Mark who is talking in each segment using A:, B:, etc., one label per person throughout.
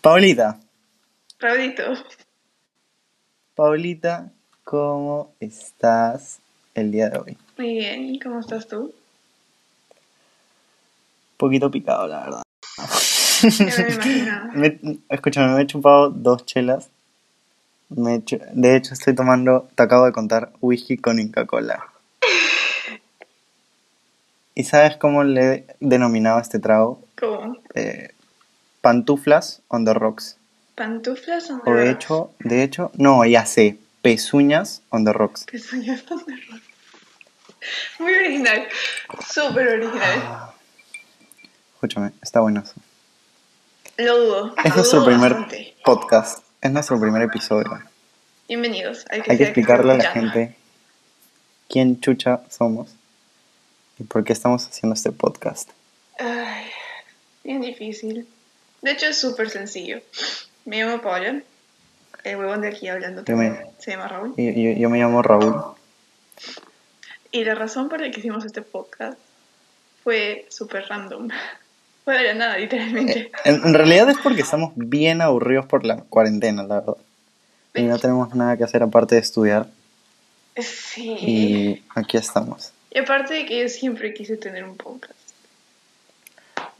A: Paulita,
B: Raulito,
A: Paulita, ¿cómo estás el día de hoy?
B: muy bien, ¿y cómo estás tú?
A: poquito picado, la verdad.
B: Ya me.
A: Me, escúchame, me he chupado dos chelas. Me he hecho- de hecho, estoy tomando, te acabo de contar, whisky con Inca Cola. ¿Y sabes cómo le he denominado este trago?
B: ¿Cómo?
A: Eh, pantuflas on the rocks.
B: ¿Pantuflas o
A: O de hecho, de hecho, no, ya sé, pezuñas on the rocks.
B: Pezuñas son de rock. Muy original, súper original.
A: Escúchame, está bueno eso.
B: Lo dudo.
A: Es
B: lo
A: nuestro primer
B: bastante.
A: podcast, es nuestro primer episodio.
B: Bienvenidos. Hay que,
A: Hay que
B: sea
A: explicarle a la gente quién chucha somos y por qué estamos haciendo este podcast.
B: Ay, bien difícil. De hecho, es súper sencillo. Me llamo Paula. El huevón de aquí hablando
A: me-
B: se llama Raúl.
A: Y- Yo, yo me llamo Raúl.
B: Y la razón por la que hicimos este podcast fue súper random. Fue de la nada, literalmente.
A: En, en realidad es porque estamos bien aburridos por la cuarentena, la verdad. Y no tenemos nada que hacer aparte de estudiar.
B: Sí.
A: Y aquí estamos.
B: Y aparte de que yo siempre quise tener un podcast.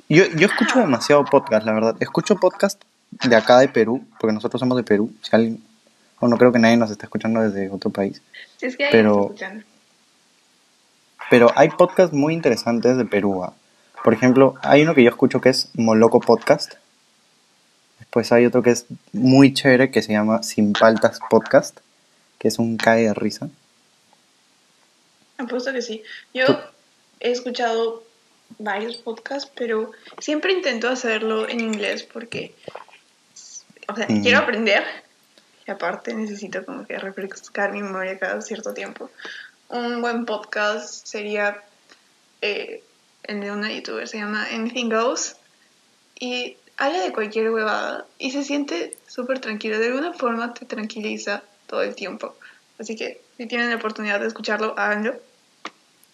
A: Yo, yo escucho demasiado podcast, la verdad. Escucho podcast de acá de Perú, porque nosotros somos de Perú. Si alguien, o no creo que nadie nos esté escuchando desde otro país.
B: Si es que hay
A: Pero-
B: escuchando.
A: Pero hay podcasts muy interesantes de Perú. ah. Por ejemplo, hay uno que yo escucho que es Moloco Podcast. Después hay otro que es muy chévere que se llama Sin Paltas Podcast, que es un cae de risa.
B: Apuesto que sí. Yo
A: Tú-
B: he escuchado varios podcasts, pero siempre intento hacerlo en inglés porque, o sea,
A: Mm.
B: quiero aprender. Y aparte necesito como que refrescar mi memoria cada cierto tiempo. Un buen podcast sería eh, el de una youtuber, se llama Anything Goes. Y habla de cualquier huevada y se siente súper tranquilo. De alguna forma te tranquiliza todo el tiempo. Así que si tienen la oportunidad de escucharlo, háganlo.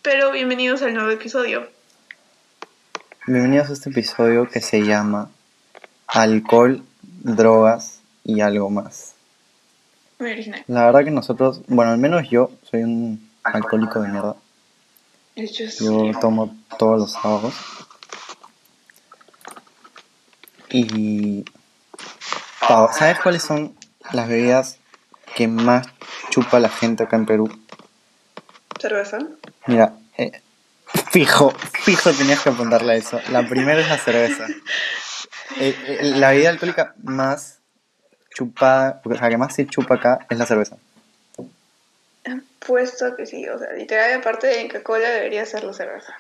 B: Pero bienvenidos al nuevo episodio.
A: Bienvenidos a este episodio que se llama Alcohol, Drogas y algo más.
B: Muy original.
A: La verdad que nosotros, bueno, al menos yo soy un alcohólico de mierda. Yo tomo todos los sábados. Y. ¿sabes cuáles son las bebidas que más chupa la gente acá en Perú?
B: cerveza.
A: Mira, eh, fijo, fijo tenías que apuntarle a eso. La primera es la cerveza. Eh, eh, la bebida alcohólica más chupada, o sea, que más se chupa acá es la cerveza.
B: Puesto que sí, o sea, literal, aparte de Coca-Cola, debería ser la cerveza.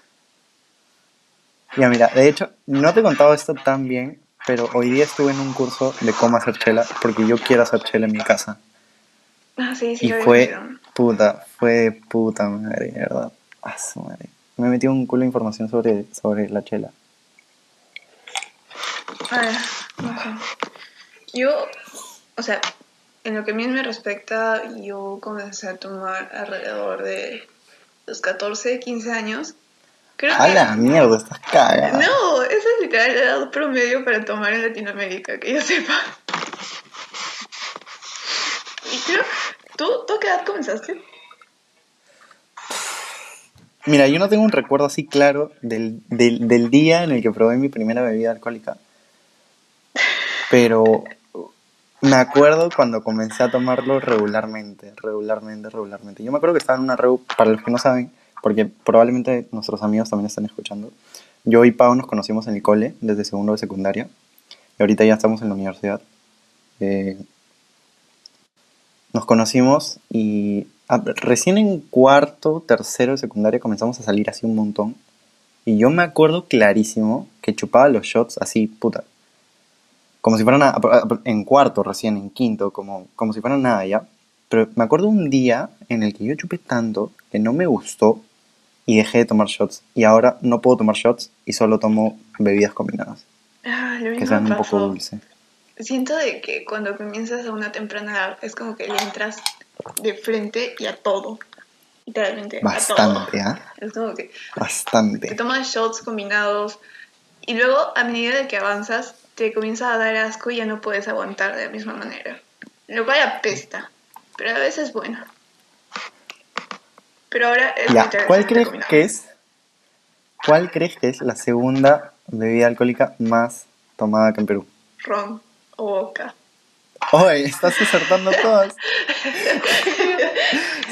A: Ya mira, de hecho, no te he contado esto tan bien, pero hoy día estuve en un curso de cómo hacer chela, porque yo quiero hacer chela en mi casa.
B: Ah, sí, sí,
A: Y
B: lo
A: fue puta, fue de puta madre, de verdad. Ah, su madre. Me metí un culo de información sobre, sobre la chela.
B: A ver, no sé. Yo, o sea, en lo que a mí me respecta, yo comencé a tomar alrededor de los 14, 15 años. Creo
A: A
B: que...
A: la mierda, estás cagada.
B: No, esa es literal la edad promedio para tomar en Latinoamérica, que yo sepa. Y creo, ¿tú, ¿tú a qué edad comenzaste?
A: Mira, yo no tengo un recuerdo así claro del, del, del día en el que probé mi primera bebida alcohólica. Pero me acuerdo cuando comencé a tomarlo regularmente, regularmente, regularmente. Yo me acuerdo que estaba en una reu, para los que no saben, porque probablemente nuestros amigos también están escuchando. Yo y Pau nos conocimos en el cole desde segundo de secundaria y ahorita ya estamos en la universidad. Eh, nos conocimos y a- recién en cuarto, tercero de secundaria comenzamos a salir así un montón. Y yo me acuerdo clarísimo que chupaba los shots así, puta. Como si fueran a- a- en cuarto recién, en quinto, como, como si fueran nada ya. Pero me acuerdo un día en el que yo chupé tanto que no me gustó y dejé de tomar shots. Y ahora no puedo tomar shots y solo tomo bebidas combinadas,
B: Ah, lo
A: que sean un poco
B: pasó.
A: dulces.
B: Siento de que cuando comienzas a una temprana edad es como que le entras de frente y a todo. Literalmente.
A: Bastante. ¿ah?
B: Es como que te
A: Bastante.
B: tomas shots combinados y luego a medida de que avanzas te comienza a dar asco y ya no puedes aguantar de la misma manera. Lo cual apesta, pero a veces es bueno. Pero ahora es
A: Ya, ¿cuál crees que es? ¿Cuál crees que es la segunda bebida alcohólica más tomada acá en Perú?
B: Ron o boca.
A: Oye, estás acertando todas.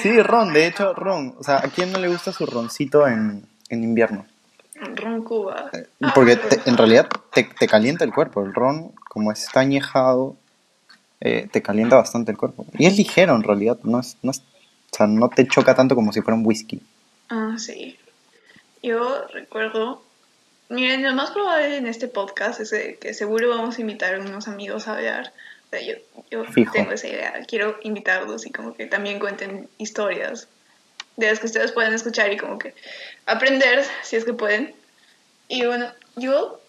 A: Sí, ron, de hecho, ron. O sea, ¿a quién no le gusta su roncito en, en invierno?
B: Ron Cuba.
A: Porque
B: Ah,
A: te- en realidad te, te calienta el cuerpo. El ron, como está añejado, eh, te calienta bastante el cuerpo. Y es ligero en realidad, no es, no es- o sea, no te choca tanto como si fuera un whisky.
B: Ah, sí. Yo recuerdo. Miren, lo más probable en este podcast es que seguro vamos a invitar a unos amigos a hablar. O sea, yo, yo
A: Fijo.
B: tengo esa idea. Quiero invitarlos y como que también cuenten historias de las que ustedes puedan escuchar y como que aprender si es que pueden. Y bueno, yo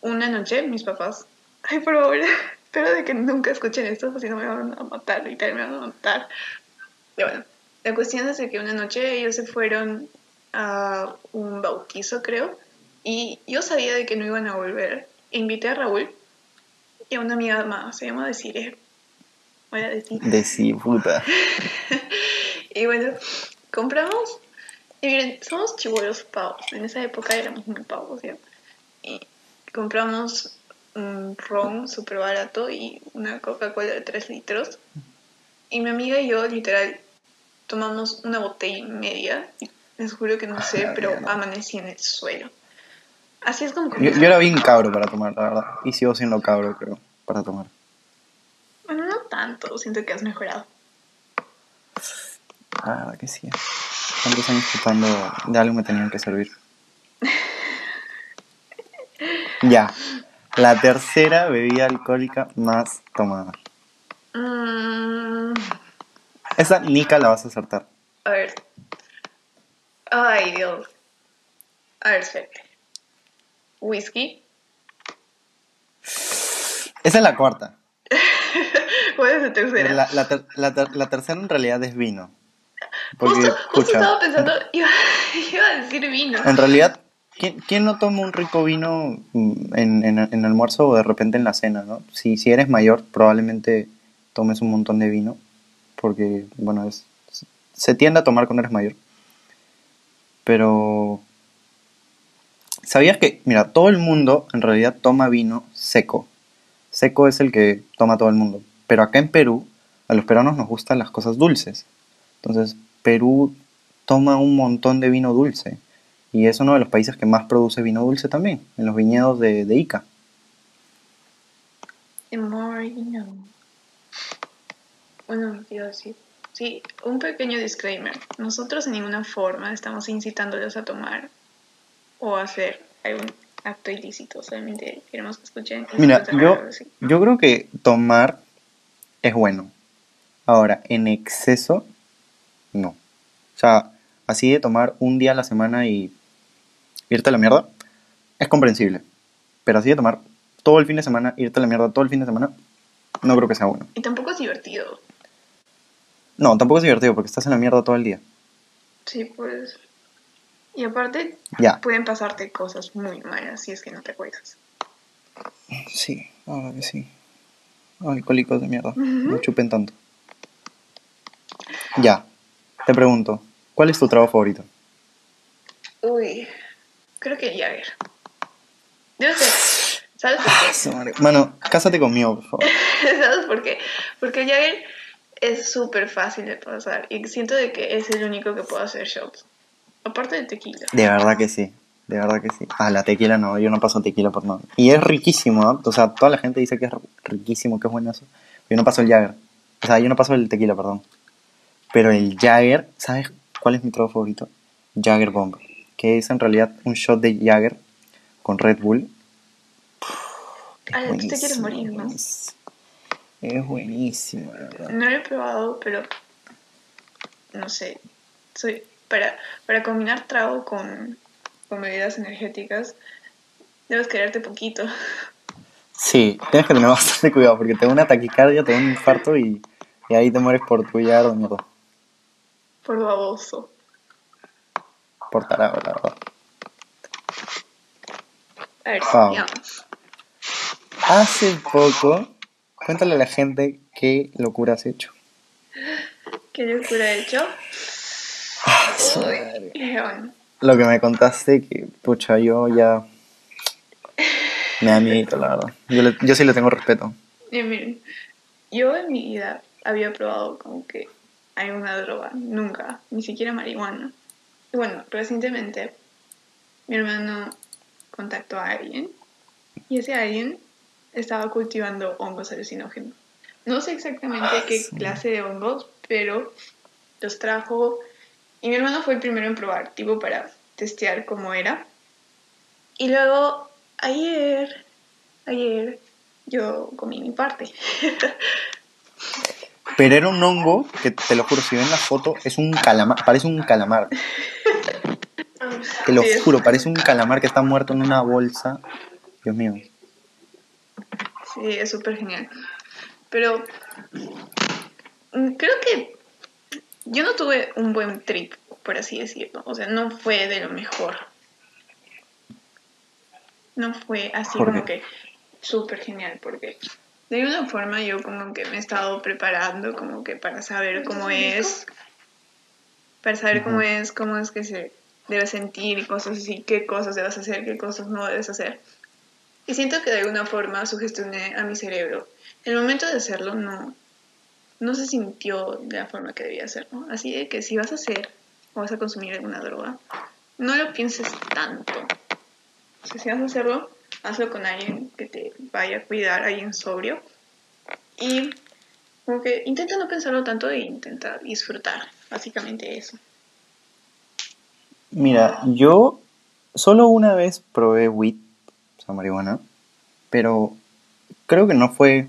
B: una noche, mis papás, ay, por favor, espero de que nunca escuchen esto, si no me van a matar, literal, me van a matar. Y bueno, la cuestión es de que una noche ellos se fueron a un bautizo, creo, y yo sabía de que no iban a volver. Invité a Raúl y a una amiga más, se llama Desiree. Voy a decir.
A: De sí, puta.
B: Y bueno, compramos. Y miren, somos chivolos pavos. En esa época éramos muy pavos, ¿ya? Y compramos un ron súper barato y una Coca-Cola de 3 litros. Y mi amiga y yo, literal, tomamos una botella y media. Les juro que no sé, pero amanecí en el suelo. Así es como
A: Yo, yo era bien cabro para tomar, la verdad. Y sigo siendo cabro, creo, para tomar.
B: Bueno, no tanto, siento que has mejorado.
A: Ah, que sí. Tantos años tratando de algo me tenían que servir. Ya. La tercera bebida alcohólica más tomada.
B: Mm,
A: Esa Nika la vas a acertar.
B: A ver. Ay, Dios. A ver, espérate. Whisky.
A: Esa es la cuarta.
B: ¿Cuál es la tercera?
A: La, la ter- la ter- la tercera en realidad es vino. Porque,
B: justo, justo
A: escucha,
B: estaba pensando, iba, iba a decir vino.
A: en realidad, ¿quién, quién no toma un rico vino en, en, en almuerzo o de repente en la cena, no? Si, si eres mayor, probablemente tomes un montón de vino. Porque, bueno, es, se tiende a tomar cuando eres mayor. Pero... ¿Sabías que, mira, todo el mundo en realidad toma vino seco? Seco es el que toma todo el mundo. Pero acá en Perú, a los peruanos nos gustan las cosas dulces. Entonces, Perú toma un montón de vino dulce. Y es uno de los países que más produce vino dulce también, en los viñedos de, de Ica.
B: Bueno, quiero decir. Sí, un pequeño disclaimer. Nosotros en ninguna forma estamos incitándolos a tomar o hacer algún acto ilícito. Solamente queremos que escuchen.
A: Mira, yo, yo creo que tomar es bueno. Ahora, en exceso, no. O sea, así de tomar un día a la semana y irte a la mierda, es comprensible. Pero así de tomar todo el fin de semana, irte a la mierda todo el fin de semana, no creo que sea bueno.
B: Y tampoco es divertido.
A: No, tampoco es divertido porque estás en la mierda todo el día.
B: Sí, pues. Y aparte,
A: Ya.
B: pueden pasarte cosas muy malas si es que no te acuerdas.
A: Sí, ahora que sí. Alcohólicos de mierda. No chupen tanto. Ya. Te pregunto, ¿cuál es tu trago favorito?
B: Uy, creo que Jagger. Yo sé. ¿Sabes por
A: Ah,
B: qué?
A: madre. Mano, cásate conmigo, por favor.
B: ¿Sabes por qué? Porque Jagger es súper fácil de pasar y siento de que es el único que puede hacer shots. Aparte del tequila.
A: De verdad que sí. De verdad que sí. Ah, la tequila no, yo no paso tequila por nada. Y es riquísimo, ¿ah? O sea, toda la gente dice que es riquísimo, que es buenazo. Yo no paso el Jagger. O sea, yo no paso el tequila, perdón. Pero el Jagger, ¿sabes cuál es mi trago favorito? Jagger Bomb. Que es en realidad un shot de Jagger con Red Bull. Es
B: Ay, tú te quieres morir, ¿no?
A: Es buenísimo, la verdad.
B: No lo he probado, pero no sé. Soy para, para combinar trago con, con bebidas energéticas, debes quererte poquito.
A: Sí, tienes que tener bastante cuidado porque te da una taquicardia, te da un infarto y, y ahí te mueres por tu de mierda.
B: Por baboso.
A: Por tarado, la verdad.
B: A ver, sigamos.
A: hace poco, cuéntale a la gente qué locura has hecho.
B: ¿Qué locura he hecho?
A: Ah,
B: Uy. León.
A: Lo que me contaste, que pucha, yo ya. Me da miedo, la verdad. Yo, le- yo sí le tengo respeto.
B: Y miren, yo en mi vida había probado como que hay una droga, nunca, ni siquiera marihuana. Y bueno, recientemente mi hermano contactó a alguien y ese alguien estaba cultivando hongos alucinógenos. No sé exactamente qué
A: sí.
B: clase de hongos, pero los trajo y mi hermano fue el primero en probar, tipo para testear cómo era. Y luego, ayer, ayer, yo comí mi parte.
A: Pero era un hongo que, te lo juro, si ven la foto, es un calamar, parece un calamar. Te lo juro, parece un calamar que está muerto en una bolsa. Dios mío.
B: Sí, es súper genial. Pero mm, creo que yo no tuve un buen trip, por así decirlo. O sea, no fue de lo mejor. No fue así
A: ¿Por
B: como que súper genial, porque de alguna forma yo como que me he estado preparando como que para saber cómo es, para saber cómo es, cómo es que se debe sentir y cosas así, qué cosas debes hacer, qué cosas no debes hacer. Y siento que de alguna forma sugestioné a mi cerebro. El momento de hacerlo no, no se sintió de la forma que debía hacerlo. Así de que si vas a hacer o vas a consumir alguna droga, no lo pienses tanto. Si vas a hacerlo, hazlo con alguien que te vaya a cuidar, alguien sobrio. Y como que intenta no pensarlo tanto e intenta disfrutar. Básicamente eso.
A: Mira, yo solo una vez probé weed, o sea, marihuana, pero creo que no fue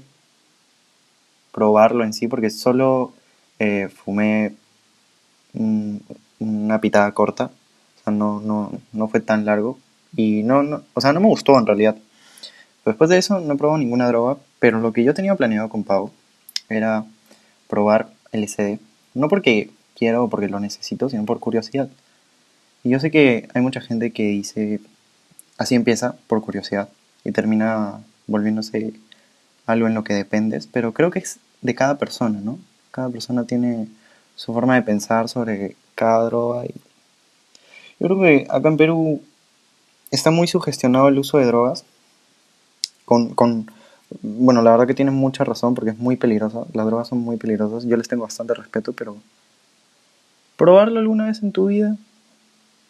A: probarlo en sí, porque solo eh, fumé una pitada corta, o sea, no, no, no fue tan largo, y no, no, o sea, no me gustó en realidad. Después de eso no probado ninguna droga, pero lo que yo tenía planeado con Pau era probar LSD, no porque quiero o porque lo necesito, sino por curiosidad. Y yo sé que hay mucha gente que dice, así empieza por curiosidad y termina volviéndose algo en lo que dependes, pero creo que es de cada persona, ¿no? Cada persona tiene su forma de pensar sobre cada droga. Y yo creo que acá en Perú está muy sugestionado el uso de drogas. Con, con, bueno, la verdad que tienen mucha razón porque es muy peligrosa. Las drogas son muy peligrosas. Yo les tengo bastante respeto, pero probarlo alguna vez en tu vida,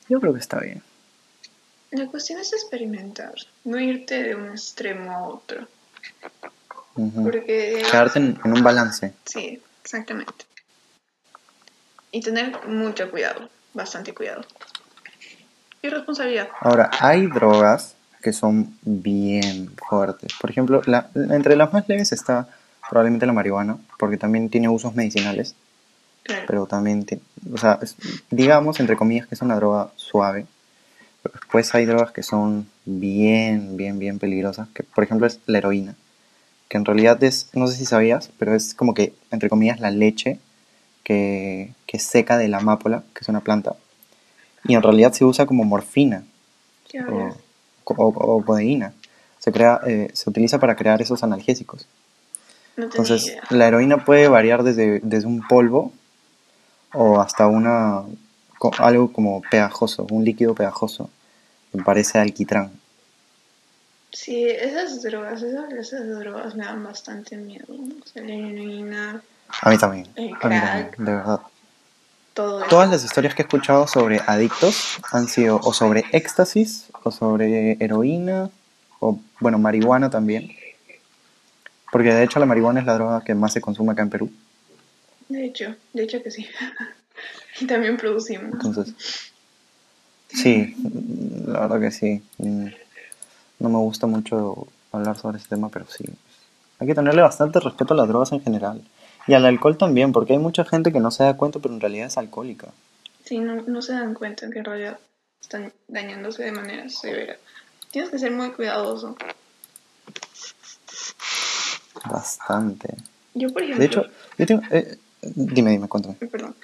A: yo creo que está bien.
B: La cuestión es experimentar, no irte de un extremo a otro. Porque
A: Quedarte en, en un balance.
B: Sí, exactamente. Y tener mucho cuidado, bastante cuidado. Y responsabilidad.
A: Ahora, hay drogas que son bien fuertes. Por ejemplo, la- entre las más leves está probablemente la marihuana, porque también tiene usos medicinales,
B: Claro.
A: pero también, o sea, es- digamos, entre comillas, que es una droga suave. Pero después hay drogas que son bien, bien, bien peligrosas, que por ejemplo es la heroína, que en realidad es, no sé si sabías, pero es como que, entre comillas, la leche que, que seca de la amapola, que es una planta, y en realidad se usa como morfina
B: ¿Qué
A: o, o, o codeína. Se, crea, eh, se utiliza para crear esos analgésicos.
B: No
A: Entonces,
B: idea.
A: la heroína puede variar desde, desde un polvo o hasta una algo como pegajoso, un líquido pegajoso, que parece alquitrán.
B: Sí, esas drogas, esas, esas drogas me dan bastante miedo. O sea, la heroína,
A: A mí también,
B: El
A: a mí también,
B: crack.
A: de verdad.
B: todo.
A: Todas las historias que he escuchado sobre adictos han sido o sobre éxtasis, o sobre heroína, o bueno, marihuana también. Porque de hecho la marihuana es la droga que más se consume acá en Perú.
B: De hecho, de hecho que sí. y también producimos.
A: Entonces, sí, la verdad que sí. No me gusta mucho hablar sobre ese tema, pero sí. Hay que tenerle bastante respeto a las drogas en general. Y al alcohol también, porque hay mucha gente que no se da cuenta, pero en realidad es alcohólica.
B: Sí, no, no se dan cuenta que en realidad están dañándose de manera severa. Tienes que ser muy cuidadoso.
A: Bastante.
B: Yo, por ejemplo,
A: De hecho, yo tengo... eh, dime, dime, cuéntame.
B: perdón.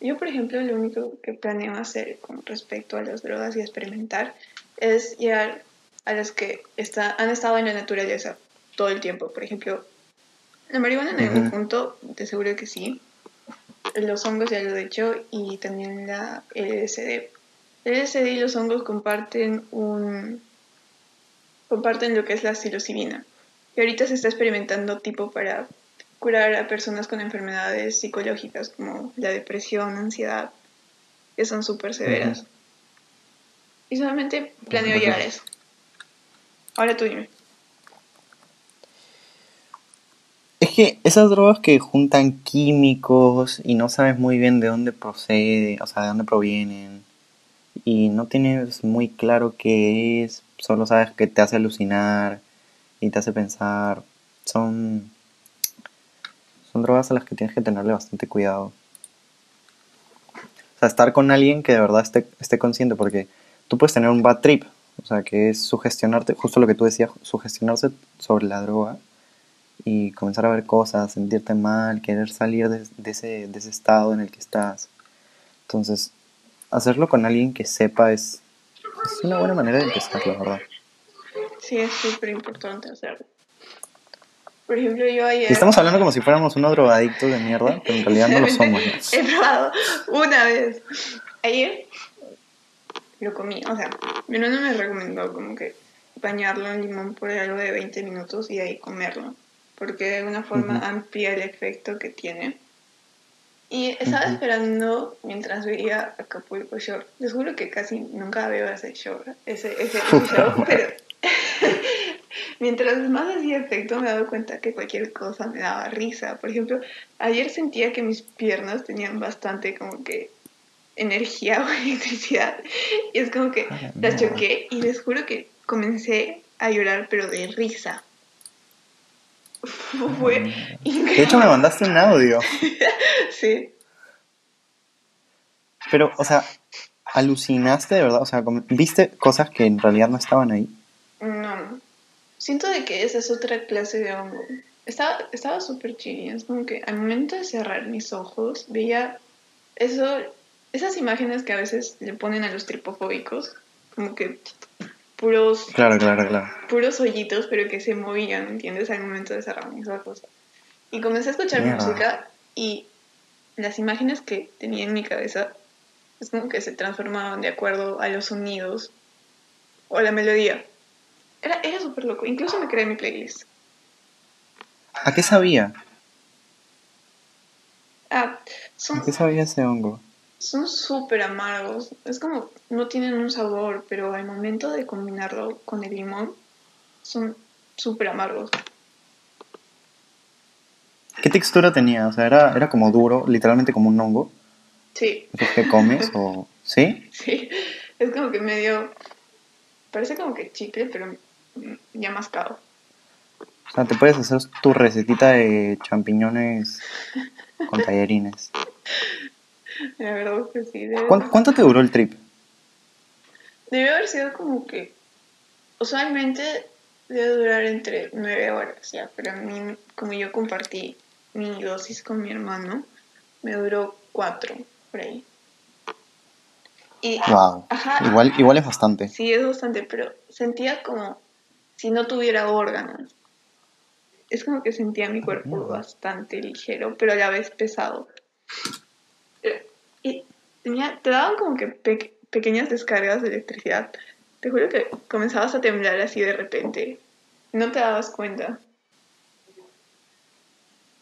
B: Yo, por ejemplo, lo único que planeo hacer con respecto a las drogas y experimentar es llegar a las que está, han estado en la naturaleza. todo el tiempo. Por ejemplo, la marihuana en algún punto, de seguro que sí. Los hongos ya lo he hecho y también la LSD. El LSD y los hongos comparten un comparten lo que es la psilocibina. Y ahorita se está experimentando tipo para curar a personas con enfermedades psicológicas como la depresión, ansiedad, que son súper severas. Y solamente planeo llegar a eso. Ahora tú dime.
A: Es que esas drogas que juntan químicos y no sabes muy bien de dónde procede, o sea, de dónde provienen, y no tienes muy claro qué es, solo sabes que te hace alucinar y te hace pensar, son, son drogas a las que tienes que tenerle bastante cuidado. O sea, estar con alguien que de verdad esté, esté consciente, porque tú puedes tener un bad trip, o sea, que es sugestionarte, justo lo que tú decías, sugestionarse sobre la droga y comenzar a ver cosas, sentirte mal, querer salir de, de ese, de ese estado en el que estás. Entonces, hacerlo con alguien que sepa es, es una buena manera de empezar, la verdad.
B: Sí, es súper importante hacerlo. Por ejemplo, yo ayer...
A: Estamos hablando como si fuéramos unos drogadictos de mierda, pero en realidad no lo somos. ¿no?
B: He probado una vez. Ayer lo comí. O sea, mi hermano me recomendó como que bañarlo en limón por algo de 20 minutos y ahí comerlo. Porque de alguna forma
A: Ujú.
B: amplía el efecto que tiene. Y estaba
A: Ujú.
B: esperando mientras veía Acapulco Shore. Les juro que casi nunca veo ese show, ese, ese, ese show, pero mientras más hacía efecto me he dado cuenta que cualquier cosa me daba risa. Por ejemplo, ayer sentía que mis piernas tenían bastante como que energía o electricidad y es como que
A: A la
B: las
A: mierda.
B: choqué y les juro que comencé a llorar pero de risa. Fue
A: De
B: increíble.
A: hecho, me mandaste un audio.
B: Sí.
A: Pero, o sea, alucinaste de verdad. O sea, viste cosas que en realidad no estaban ahí.
B: No. Siento de que esa es otra clase de hongo. Estaba estaba súper chili. Es como que al momento de cerrar mis ojos veía eso, esas imágenes que a veces le ponen a los tripofóbicos, como que puros,
A: Claro, claro, claro.
B: puros hoyitos, pero que se movían, ¿entiendes? Al momento de cerrar mis ojos. Y comencé a escuchar música y las imágenes que tenía en mi cabeza es como que se transformaban de acuerdo a los sonidos o a la melodía. Era, era súper loco. Incluso me creé mi playlist.
A: ¿A qué sabía?
B: Ah,
A: ¿A
B: son
A: qué sabía ese hongo?
B: Son súper amargos. Es como, no tienen un sabor, pero al momento de combinarlo con el limón, son súper amargos.
A: ¿Qué textura tenía? O sea, era, era como duro, literalmente como un hongo.
B: Sí,
A: ¿Esos que comes? ¿O sí?
B: sí. Es como que medio... Parece como que chicle, pero ya mascado.
A: O sea, te puedes hacer tu recetita de champiñones con tallarines.
B: La verdad es que sí.
A: ¿Cuánto, cuánto te duró el trip?
B: debe haber sido como que... Usualmente debe durar entre nueve horas, ya. Pero a mí, como yo compartí mi dosis con mi hermano, me duró cuatro, por ahí. Y
A: Wow.
B: Ajá.
A: Igual, igual es bastante.
B: Sí, es bastante, pero sentía como si no tuviera órganos. Es como que sentía mi cuerpo bastante ligero, pero a la vez pesado. Tenía, te daban como que pe- pequeñas descargas de electricidad. Te juro que comenzabas a temblar así de repente. No te dabas cuenta.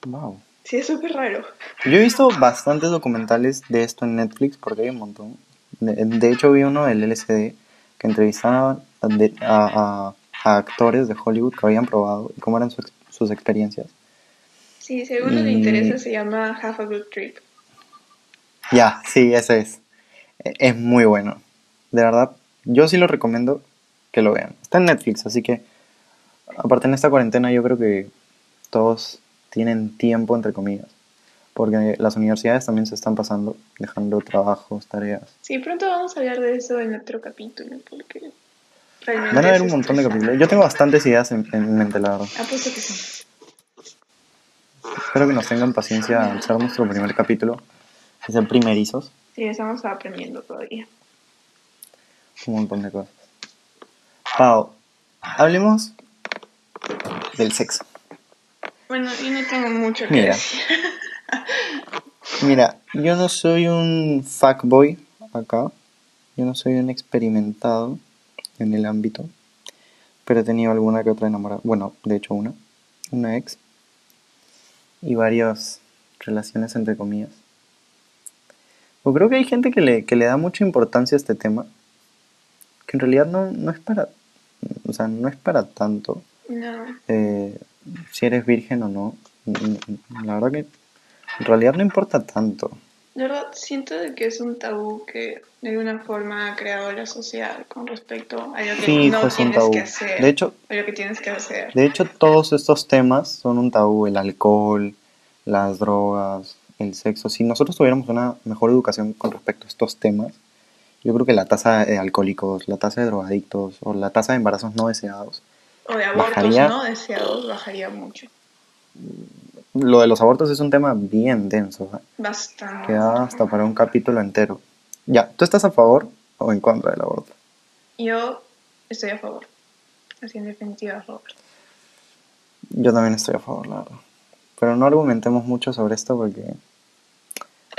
A: Wow.
B: Sí, es súper raro.
A: Yo he visto bastantes documentales de esto en Netflix porque hay un montón. De, de hecho, vi uno del LSD que entrevistaban a, a- actores de Hollywood que habían probado y cómo eran su sus experiencias.
B: Sí, si a alguno le interesa, se llama Half a Good Trip.
A: Ya, sí, ese es. E- Es muy bueno. De verdad, yo sí lo recomiendo que lo vean. Está en Netflix, así que, aparte en esta cuarentena, yo creo que todos tienen tiempo, entre comillas. Porque las universidades también se están pasando, dejando trabajos, tareas.
B: Sí, pronto vamos a hablar de eso en otro capítulo, porque realmente
A: Van a haber un montón de capítulos. Yo tengo bastantes ideas en, en mente, la verdad.
B: Apuesto que sí.
A: Espero que nos tengan paciencia al ser nuestro primer capítulo. Que sean primerizos.
B: Sí, estamos aprendiendo todavía.
A: Un montón de cosas. Pau, hablemos del sexo.
B: Bueno, yo no tengo mucho que
A: Mira.
B: decir.
A: Mira, yo no soy un fuckboy acá. Yo no soy un experimentado en el ámbito. Pero he tenido alguna que otra enamorada. Bueno, de hecho una. Una ex. Y varias relaciones entre comillas. Pues creo que hay gente que le, que le da mucha importancia a este tema. Que en realidad no, no es para. O sea, no es para tanto.
B: No.
A: eh, si eres virgen o no. La verdad que en realidad no importa tanto.
B: De verdad, siento de que es un tabú que de alguna forma ha creado la sociedad con respecto a lo que
A: Sí,
B: no tienes
A: tabú.
B: que hacer.
A: De hecho,
B: o lo que tienes que hacer.
A: de hecho todos estos temas son un tabú, el alcohol, las drogas, el sexo. Si nosotros tuviéramos una mejor educación con respecto a estos temas, yo creo que la tasa de alcohólicos, la tasa de drogadictos o la tasa de embarazos no deseados,
B: O de abortos
A: bajaría-
B: no deseados bajaría mucho.
A: lo de los abortos es un tema bien denso, ¿eh?
B: Bastante.
A: que da hasta para un capítulo entero. Ya, ¿tú estás a favor o en contra del aborto?
B: Yo estoy a favor. Así en definitiva a favor.
A: Yo también estoy a favor, la verdad. Pero no argumentemos mucho sobre esto porque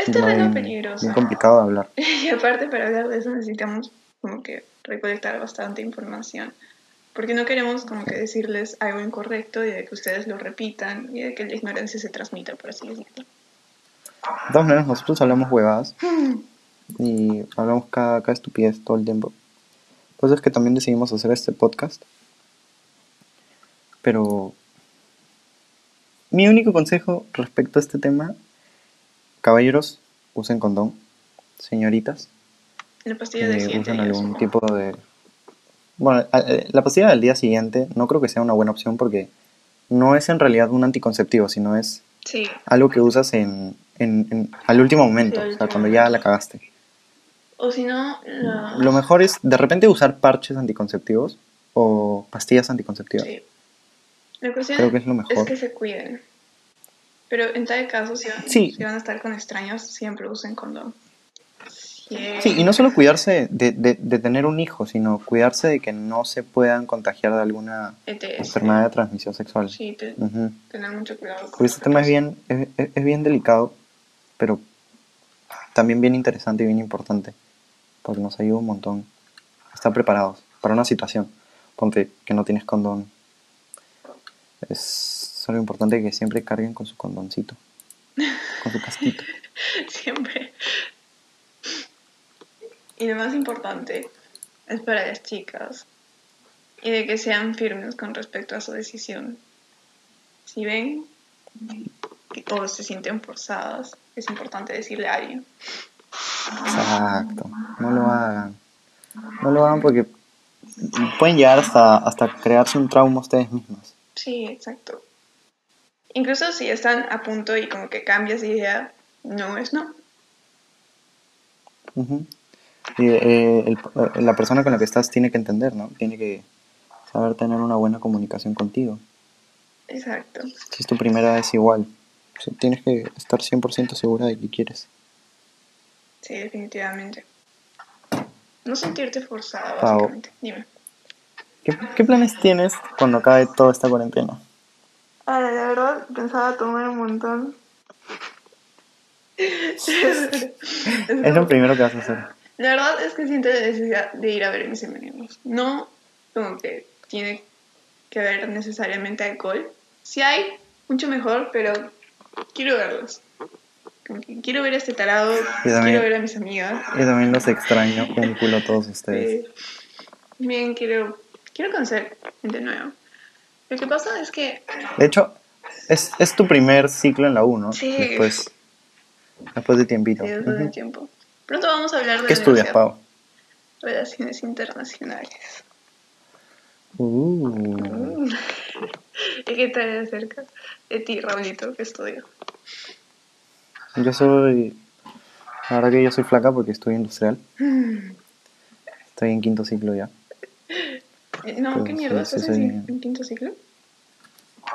B: Es
A: es
B: terreno peligroso.
A: bien complicado de hablar.
B: Y aparte para hablar de eso necesitamos como que recolectar bastante información. Porque no queremos como que decirles algo incorrecto y de que ustedes lo repitan y de que la ignorancia se transmita, por así decirlo.
A: De todas maneras, nosotros hablamos huevadas y hablamos cada, cada estupidez todo el tiempo. Pues es que también decidimos hacer este podcast. Pero mi único consejo respecto a este tema, caballeros, usen condón. Señoritas,
B: La pastilla del
A: eh,
B: siguiente
A: usen
B: día,
A: algún tipo de... Bueno, eh, la pastilla del día siguiente no creo que sea una buena opción porque no es en realidad un anticonceptivo, sino es
B: Sí,
A: algo que usas en, en- en- al último momento, o sea, cuando ya la cagaste.
B: o si no, la...
A: Lo mejor es de repente usar parches anticonceptivos o pastillas anticonceptivas.
B: Sí. La cuestión
A: Creo que es lo mejor.
B: que se cuiden. Pero en tal caso, si van,
A: Sí.
B: si van a estar con extraños, siempre usen condón.
A: Sí, y no solo cuidarse de, de- de tener un hijo, sino cuidarse de que no se puedan contagiar de alguna
B: ETS.
A: enfermedad de transmisión sexual.
B: Sí, te-
A: Ujú.
B: tener mucho cuidado. con
A: Porque este tema es bien, es, es- bien delicado, pero también bien interesante y bien importante, porque nos ayuda un montón a estar preparados para una situación. Ponte que no tienes condón. Es solo importante que siempre carguen con su condoncito, con su casquito.
B: Siempre. Y lo más importante es para las chicas. Y de que sean firmes con respecto a su decisión. Si ven que o se sienten forzadas, es importante decirle a alguien.
A: Exacto, no lo hagan. No lo hagan porque pueden llegar hasta, hasta crearse un trauma ustedes mismos.
B: Sí, exacto. Incluso si están a punto y como que cambias de idea, no es no.
A: Ujú. Y, eh, el- eh, la persona con la que estás tiene que entender, ¿no? Tiene que saber tener una buena comunicación contigo.
B: Exacto.
A: Si es tu primera vez igual, tienes que estar 100% segura de que quieres.
B: Sí, definitivamente. No sentirte forzada, básicamente. Dime.
A: ¿Qué, qué planes tienes cuando acabe toda esta cuarentena?
B: Ahora, la verdad, pensaba tomar un montón. es
A: lo primero que vas a hacer.
B: La verdad es que siento la necesidad de ir a ver mis amigos. No como que tiene que haber necesariamente alcohol. Si hay, mucho mejor, pero quiero verlos. Quiero ver a este tarado,
A: también.
B: quiero ver a mis amigas.
A: Yo también los extraño un culo a todos ustedes.
B: Eh, bien, quiero, quiero conocer gente nueva. Lo que pasa es que
A: De hecho, es, es tu primer ciclo en la U, ¿no?
B: Sí.
A: Después, después de tiempito.
B: sí, después de tiempo. Pronto vamos a hablar de
A: ¿Qué estudias. Pau?
B: Relaciones internacionales.
A: Uh,
B: ¿Y qué tal acerca de ti, Raulito, que estudio?
A: yo soy... La verdad que yo soy flaca porque estudio industrial. Estoy en quinto ciclo ya.
B: No, ¿qué mierda?
A: sí,
B: ¿Estás
A: sí,
B: en,
A: sí.
B: en quinto ciclo?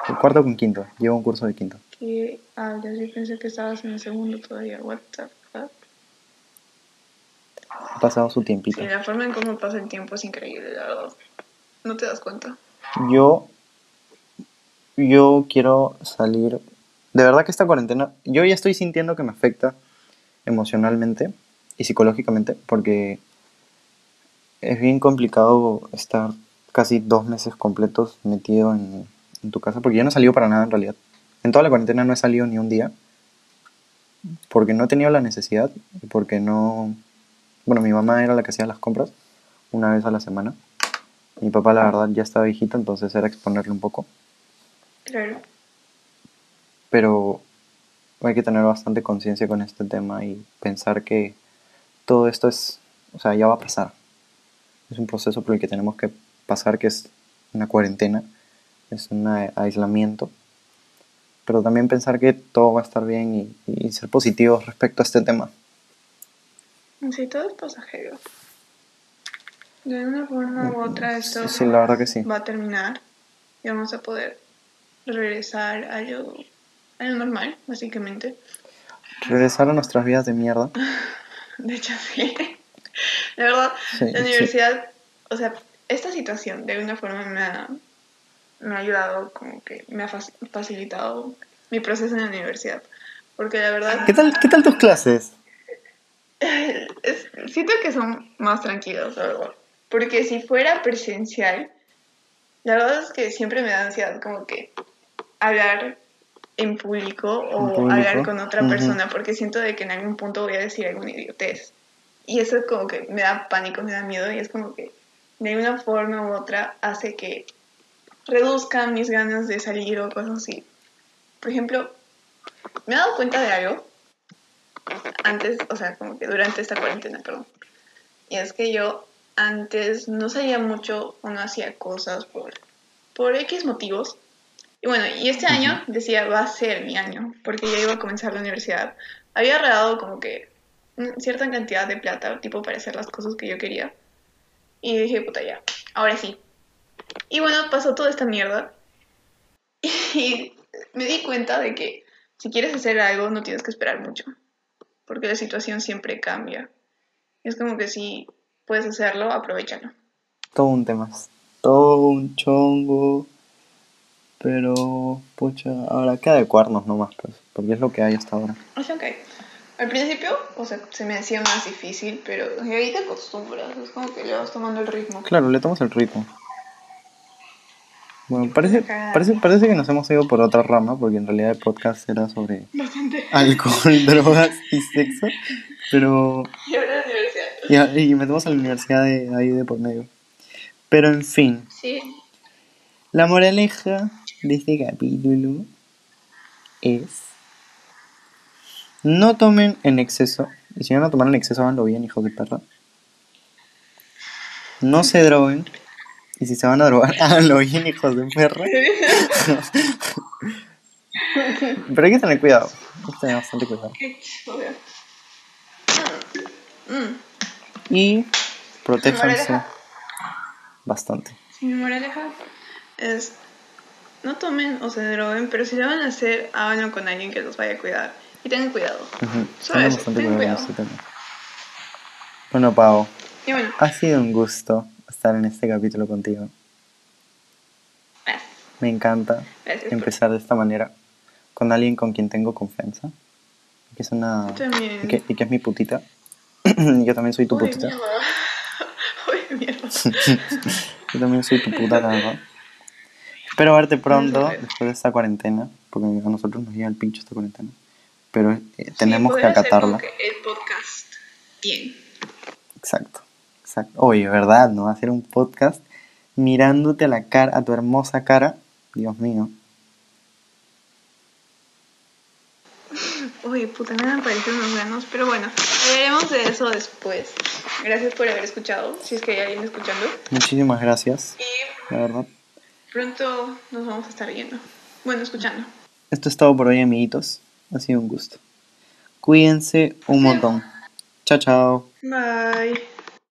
A: El cuarto con quinto. Llevo un curso de quinto.
B: ¿Qué hablas? Yo pensé que estabas en el segundo todavía. What the fuck?
A: Ha pasado su tiempito.
B: Sí, la forma en cómo pasa el tiempo es increíble, la verdad. No te das cuenta.
A: Yo yo quiero salir. De verdad que esta cuarentena, yo ya estoy sintiendo que me afecta emocionalmente y psicológicamente porque es bien complicado estar casi dos meses completos metido en, en tu casa porque yo no he salido para nada en realidad. En toda la cuarentena no he salido ni un día porque no he tenido la necesidad y porque no... Bueno, mi mamá era la que hacía las compras una vez a la semana. Mi papá, la verdad, ya estaba viejito, entonces era exponerle un poco.
B: Claro.
A: Pero hay que tener bastante conciencia con este tema y pensar que todo esto es, o sea, ya va a pasar. Es un proceso por el que tenemos que pasar, que es una cuarentena, es un aislamiento. Pero también pensar que todo va a estar bien y, y ser positivos respecto a este tema.
B: Sí, todo es pasajero. De una forma u otra esto
A: Sí, sí, la verdad que sí.
B: va a terminar y vamos a poder regresar a lo, a lo normal, básicamente.
A: Regresar a nuestras vidas de mierda.
B: De hecho, sí. La verdad,
A: Sí,
B: la
A: sí.
B: universidad, o sea, esta situación de alguna forma me ha, me ha ayudado, como que me ha fac- facilitado mi proceso en la universidad. Porque la verdad,
A: ¿Qué tal, qué tal tus clases?
B: es- siento que son más tranquilos, la verdad. Porque si fuera presencial, la verdad es que siempre me da ansiedad como que hablar en público o
A: En público,
B: hablar con otra persona porque siento de que en algún punto voy a decir alguna idiotez. Y eso como que me da pánico, me da miedo y es como que de alguna forma u otra hace que reduzcan mis ganas de salir o cosas así. Por ejemplo, me he dado cuenta de algo antes, o sea, como que durante esta cuarentena, perdón. Y es que yo antes no salía mucho o no hacía cosas por, por X motivos. Y bueno, y este año decía, va a ser mi año, porque ya iba a comenzar la universidad. Había ahorrado como que mm, cierta cantidad de plata, tipo, para hacer las cosas que yo quería. Y dije, puta, ya, ahora sí. Y bueno, pasó toda esta mierda. Y me di cuenta de que si quieres hacer algo, no tienes que esperar mucho. Porque la situación siempre cambia. Es como que si puedes hacerlo, aprovechalo.
A: Todo un tema. Todo un chongo. Pero, pucha, ahora queda adecuarnos nomás, pues. Porque es lo que hay hasta ahora.
B: O sea, ok. Al principio, o sea, se me hacía más difícil, pero ahí te acostumbras. Es como que le vas tomando el ritmo.
A: Claro, le tomas el ritmo. Bueno, parece, parece, parece que nos hemos ido por otra rama, porque en realidad el podcast era sobre
B: Bastante.
A: alcohol, drogas y sexo. Pero.
B: Y ahora la universidad.
A: Y, y metemos a la universidad de, ahí de por medio. Pero en fin,
B: Sí.
A: la moraleja de este capítulo es. No tomen en exceso. Y si van a tomar en exceso, háganlo bien, hijos de perra. No se droguen. Y si se van a drogar, háganlo bien, hijos de perra. Pero hay que tener cuidado. Hay que tener bastante cuidado.
B: Mm.
A: Y protéjanse bastante.
B: Mi moraleja es no tomen o se droguen, pero si lo van a hacer, háganlo con alguien que los vaya a cuidar. Y tengan cuidado. Solo eso,
A: bastante
B: tengan
A: cuidado. Bueno, Pau,
B: Y bueno,
A: ha sido un gusto estar en este capítulo contigo.
B: gracias.
A: Me encanta
B: Gracias
A: empezar de esta manera con alguien con quien tengo confianza. Que es una.
B: También.
A: Y que, y que es mi putita. yo también soy tu
B: Uy,
A: putita.
B: mierda. Uy, mierda.
A: Yo también soy tu puta. Espero verte pronto después de esta cuarentena. Porque a nosotros nos llega el pincho esta cuarentena. Pero eh, tenemos
B: Sí,
A: que acatarla.
B: el podcast bien.
A: Exacto, exacto. Oye, ¿verdad? ¿No? Hacer un podcast mirándote a la cara, a tu hermosa cara. Dios mío.
B: Uy, puta, me han parecido unos ganos. Pero bueno, hablaremos de eso después. Gracias por haber escuchado, si es que hay alguien escuchando.
A: Muchísimas gracias,
B: Y
A: la verdad.
B: pronto nos vamos a estar viendo. Bueno, escuchando.
A: Esto es todo por hoy, amiguitos. Ha sido un gusto. Cuídense un montón. Chao, chao.
B: Bye.